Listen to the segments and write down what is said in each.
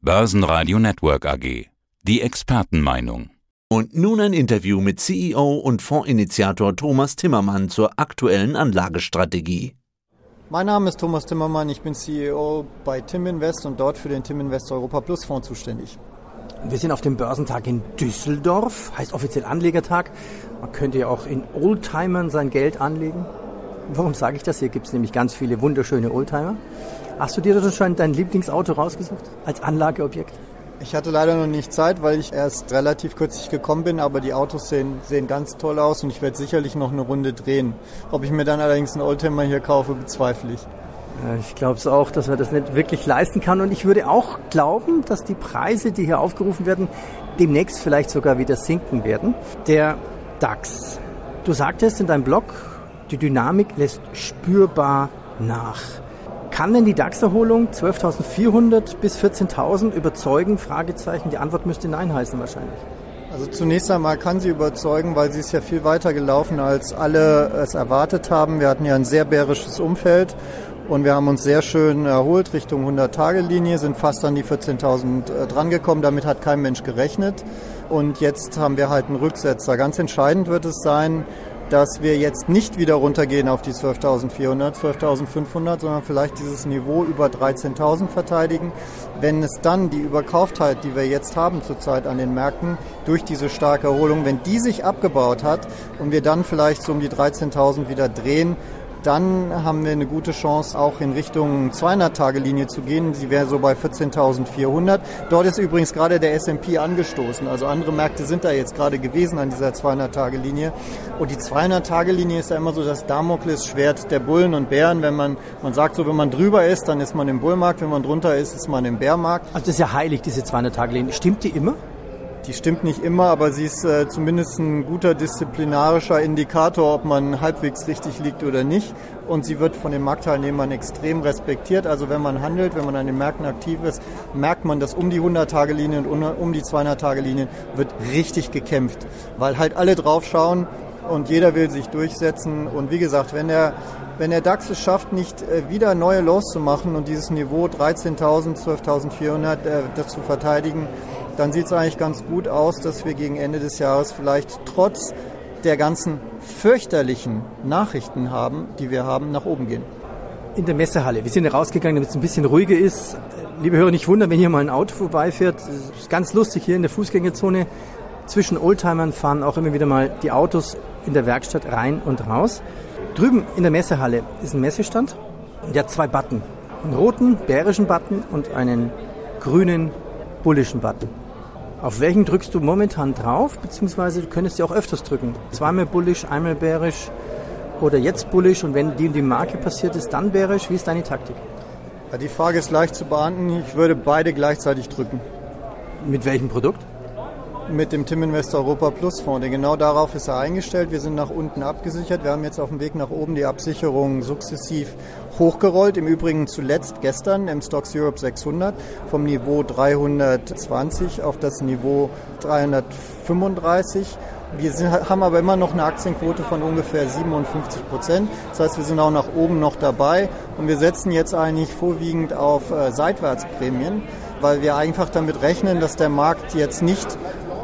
Börsenradio Network AG. Die Expertenmeinung. Und nun ein Interview mit CEO und Fondsinitiator Thomas Timmermann zur aktuellen Anlagestrategie. Mein Name ist Thomas Timmermann, ich bin CEO bei Tim Invest und dort für den Tim Invest Europa Plus Fonds zuständig. Wir sind auf dem Börsentag in Düsseldorf, heißt offiziell Anlegertag. Man könnte ja auch in Oldtimern sein Geld anlegen. Warum sage ich das? Hier gibt es nämlich ganz viele wunderschöne Oldtimer. Hast du dir da schon dein Lieblingsauto rausgesucht als Anlageobjekt? Ich hatte leider noch nicht Zeit, weil ich erst relativ kürzlich gekommen bin, aber die Autos sehen, sehen ganz toll aus und ich werde sicherlich noch eine Runde drehen. Ob ich mir dann allerdings einen Oldtimer hier kaufe, bezweifle ich. Ich glaube es auch, dass man das nicht wirklich leisten kann. Und ich würde auch glauben, dass die Preise, die hier aufgerufen werden, demnächst vielleicht sogar wieder sinken werden. Der DAX. Du sagtest in deinem Blog, die Dynamik lässt spürbar nach. Kann denn die DAX-Erholung 12.400 bis 14.000 überzeugen? Fragezeichen. Die Antwort müsste Nein heißen wahrscheinlich. Also zunächst einmal kann sie überzeugen, weil sie ist ja viel weiter gelaufen, als alle es erwartet haben. Wir hatten ja ein sehr bärisches Umfeld und wir haben uns sehr schön erholt Richtung 100-Tage-Linie, sind fast an die 14.000 drangekommen. Damit hat kein Mensch gerechnet. Und jetzt haben wir halt einen Rücksetzer. Ganz entscheidend wird es sein, dass wir jetzt nicht wieder runtergehen auf die 12.400, 12.500, sondern vielleicht dieses Niveau über 13.000 verteidigen. Wenn es dann die Überkauftheit, die wir jetzt haben zurzeit an den Märkten, durch diese starke Erholung, wenn die sich abgebaut hat und wir dann vielleicht so um die 13.000 wieder drehen, dann haben wir eine gute Chance, auch in Richtung 200-Tage-Linie zu gehen. Sie wäre so bei 14.400. Dort ist übrigens gerade der S&P angestoßen. Also andere Märkte sind da jetzt gerade gewesen an dieser 200-Tage-Linie. Und die 200-Tage-Linie ist ja immer so das Damoklesschwert der Bullen und Bären. Wenn man, man sagt so, wenn man drüber ist, dann ist man im Bullmarkt. Wenn man drunter ist, ist man im Bärmarkt. Also das ist ja heilig, diese 200-Tage-Linie. Stimmt die immer? Die stimmt nicht immer, aber sie ist äh, zumindest ein guter disziplinarischer Indikator, ob man halbwegs richtig liegt oder nicht. Und sie wird von den Marktteilnehmern extrem respektiert. Also wenn man handelt, wenn man an den Märkten aktiv ist, merkt man, dass um die 100-Tage-Linie und um die 200-Tage-Linie wird richtig gekämpft, weil halt alle drauf schauen und jeder will sich durchsetzen. Und wie gesagt, wenn der, wenn der DAX es schafft, nicht äh, wieder neue Lows zu machen und dieses Niveau 13.000, 12.400 äh, zu verteidigen, dann sieht es eigentlich ganz gut aus, dass wir gegen Ende des Jahres vielleicht trotz der ganzen fürchterlichen Nachrichten haben, die wir haben, nach oben gehen. In der Messehalle. Wir sind rausgegangen, damit es ein bisschen ruhiger ist. Liebe Hörer, nicht wundern, wenn hier mal ein Auto vorbeifährt. Es ist ganz lustig hier in der Fußgängerzone. Zwischen Oldtimern fahren auch immer wieder mal die Autos in der Werkstatt rein und raus. Drüben in der Messehalle ist ein Messestand. Der hat zwei Button. Einen roten, bärischen Button und einen grünen, bullischen Button. Auf welchen drückst du momentan drauf, beziehungsweise du könntest ja auch öfters drücken. Zweimal bullisch, einmal bärisch oder jetzt bullisch und wenn die und die Marke passiert ist, dann bärisch. Wie ist deine Taktik? Ja, die Frage ist leicht zu beantworten. Ich würde beide gleichzeitig drücken. Mit welchem Produkt? Mit dem Tim Invest Europa Plus Fonds. Denn genau darauf ist er eingestellt. Wir sind nach unten abgesichert. Wir haben jetzt auf dem Weg nach oben die Absicherung sukzessiv hochgerollt. Im Übrigen zuletzt gestern im Stocks Europe 600 vom Niveau 320 auf das Niveau 335. Wir sind, haben aber immer noch eine Aktienquote von ungefähr 57 Prozent. Das heißt, wir sind auch nach oben noch dabei und wir setzen jetzt eigentlich vorwiegend auf äh, Seitwärtsprämien, weil wir einfach damit rechnen, dass der Markt jetzt nicht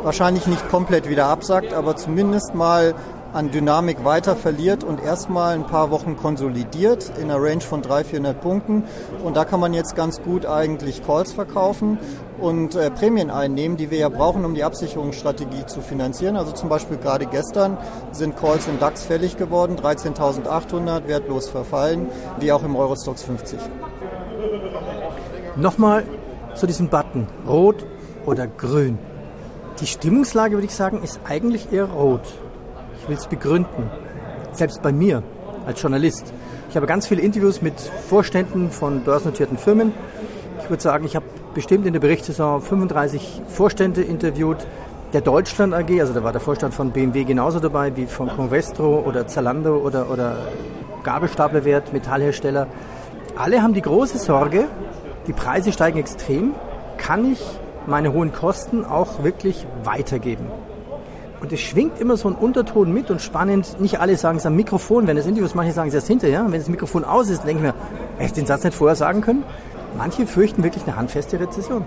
wahrscheinlich nicht komplett wieder absackt, aber zumindest mal an Dynamik weiter verliert und erstmal ein paar Wochen konsolidiert in einer Range von 300, 400 Punkten. Und da kann man jetzt ganz gut eigentlich Calls verkaufen und äh, Prämien einnehmen, die wir ja brauchen, um die Absicherungsstrategie zu finanzieren. Also zum Beispiel gerade gestern sind Calls im DAX fällig geworden, 13.800, wertlos verfallen, wie auch im Eurostox 50. Nochmal zu diesem Button, rot oder grün. Die Stimmungslage, würde ich sagen, ist eigentlich eher rot. Ich will es begründen. Selbst bei mir als Journalist. Ich habe ganz viele Interviews mit Vorständen von börsennotierten Firmen. Ich würde sagen, ich habe bestimmt in der Berichtssaison 35 Vorstände interviewt. Der Deutschland AG, also da war der Vorstand von BMW genauso dabei wie von Convestro oder Zalando oder, oder Gabelstaplerwert, Metallhersteller. Alle haben die große Sorge, die Preise steigen extrem. Kann ich meine hohen Kosten auch wirklich weitergeben. Und es schwingt immer so ein Unterton mit und spannend. Nicht alle sagen es am Mikrofon, wenn das Interviews, manche sagen es erst hinterher. Wenn das Mikrofon aus ist, denke ich mir, hätte ich den Satz nicht vorher sagen können? Manche fürchten wirklich eine handfeste Rezession.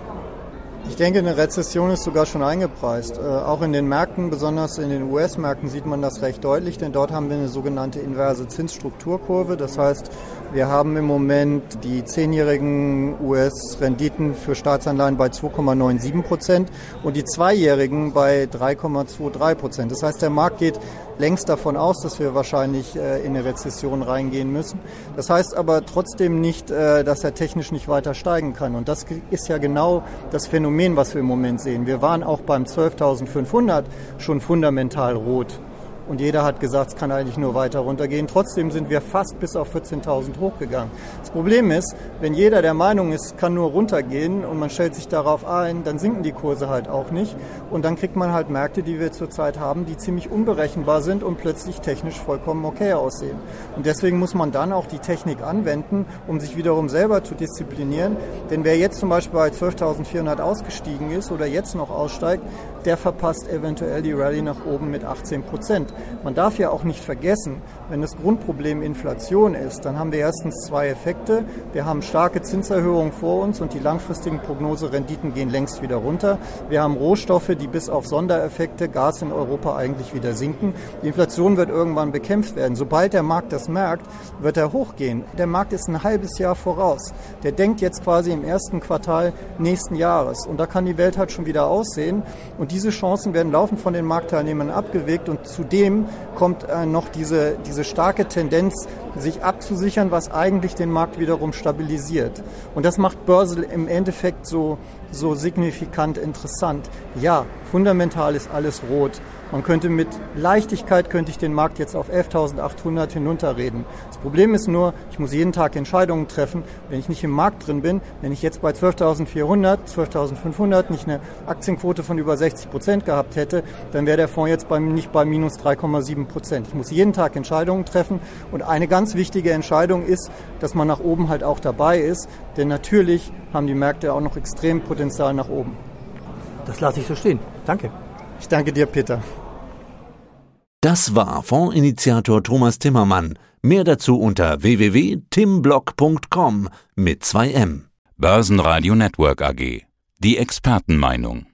Ich denke, eine Rezession ist sogar schon eingepreist. Äh, auch in den Märkten, besonders in den US-Märkten, sieht man das recht deutlich, denn dort haben wir eine sogenannte inverse Zinsstrukturkurve. Das heißt, wir haben im Moment die zehnjährigen US-Renditen für Staatsanleihen bei 2,97 Prozent und die zweijährigen bei 3,23 Prozent. Das heißt, der Markt geht längst davon aus, dass wir wahrscheinlich äh, in eine Rezession reingehen müssen. Das heißt aber trotzdem nicht, äh, dass er technisch nicht weiter steigen kann. Und das ist ja genau das Phänomen, was wir im Moment sehen. Wir waren auch beim 12.500 schon fundamental rot. Und jeder hat gesagt, es kann eigentlich nur weiter runtergehen. Trotzdem sind wir fast bis auf 14.000 hochgegangen. Das Problem ist, wenn jeder der Meinung ist, kann nur runtergehen und man stellt sich darauf ein, dann sinken die Kurse halt auch nicht. Und dann kriegt man halt Märkte, die wir zurzeit haben, die ziemlich unberechenbar sind und plötzlich technisch vollkommen okay aussehen. Und deswegen muss man dann auch die Technik anwenden, um sich wiederum selber zu disziplinieren. Denn wer jetzt zum Beispiel bei 12.400 ausgestiegen ist oder jetzt noch aussteigt, der verpasst eventuell die Rallye nach oben mit 18 Prozent. Man darf ja auch nicht vergessen, wenn das Grundproblem Inflation ist, dann haben wir erstens zwei Effekte. Wir haben starke Zinserhöhungen vor uns und die langfristigen Prognoserenditen gehen längst wieder runter. Wir haben Rohstoffe, die bis auf Sondereffekte Gas in Europa eigentlich wieder sinken. Die Inflation wird irgendwann bekämpft werden. Sobald der Markt das merkt, wird er hochgehen. Der Markt ist ein halbes Jahr voraus. Der denkt jetzt quasi im ersten Quartal nächsten Jahres. Und da kann die Welt halt schon wieder aussehen. Und diese Chancen werden laufend von den Marktteilnehmern abgewegt. Und zudem kommt äh, noch diese, diese starke Tendenz, sich abzusichern, was eigentlich den Markt wiederum stabilisiert. Und das macht Börse im Endeffekt so, so signifikant interessant. Ja, fundamental ist alles rot. Man könnte mit Leichtigkeit könnte ich den Markt jetzt auf 11.800 hinunterreden. Das Problem ist nur, ich muss jeden Tag Entscheidungen treffen. Wenn ich nicht im Markt drin bin, wenn ich jetzt bei 12.400, 12.500 nicht eine Aktienquote von über 60 Prozent gehabt hätte, dann wäre der Fonds jetzt bei, nicht bei minus 3,7 Prozent. Ich muss jeden Tag Entscheidungen treffen und eine ganz wichtige Entscheidung ist, dass man nach oben halt auch dabei ist, denn natürlich haben die Märkte auch noch extrem Potenzial nach oben. Das lasse ich so stehen. Danke. Ich danke dir, Peter. Das war Fondsinitiator Thomas Timmermann. Mehr dazu unter www.timblock.com mit 2M. Börsenradio Network AG. Die Expertenmeinung.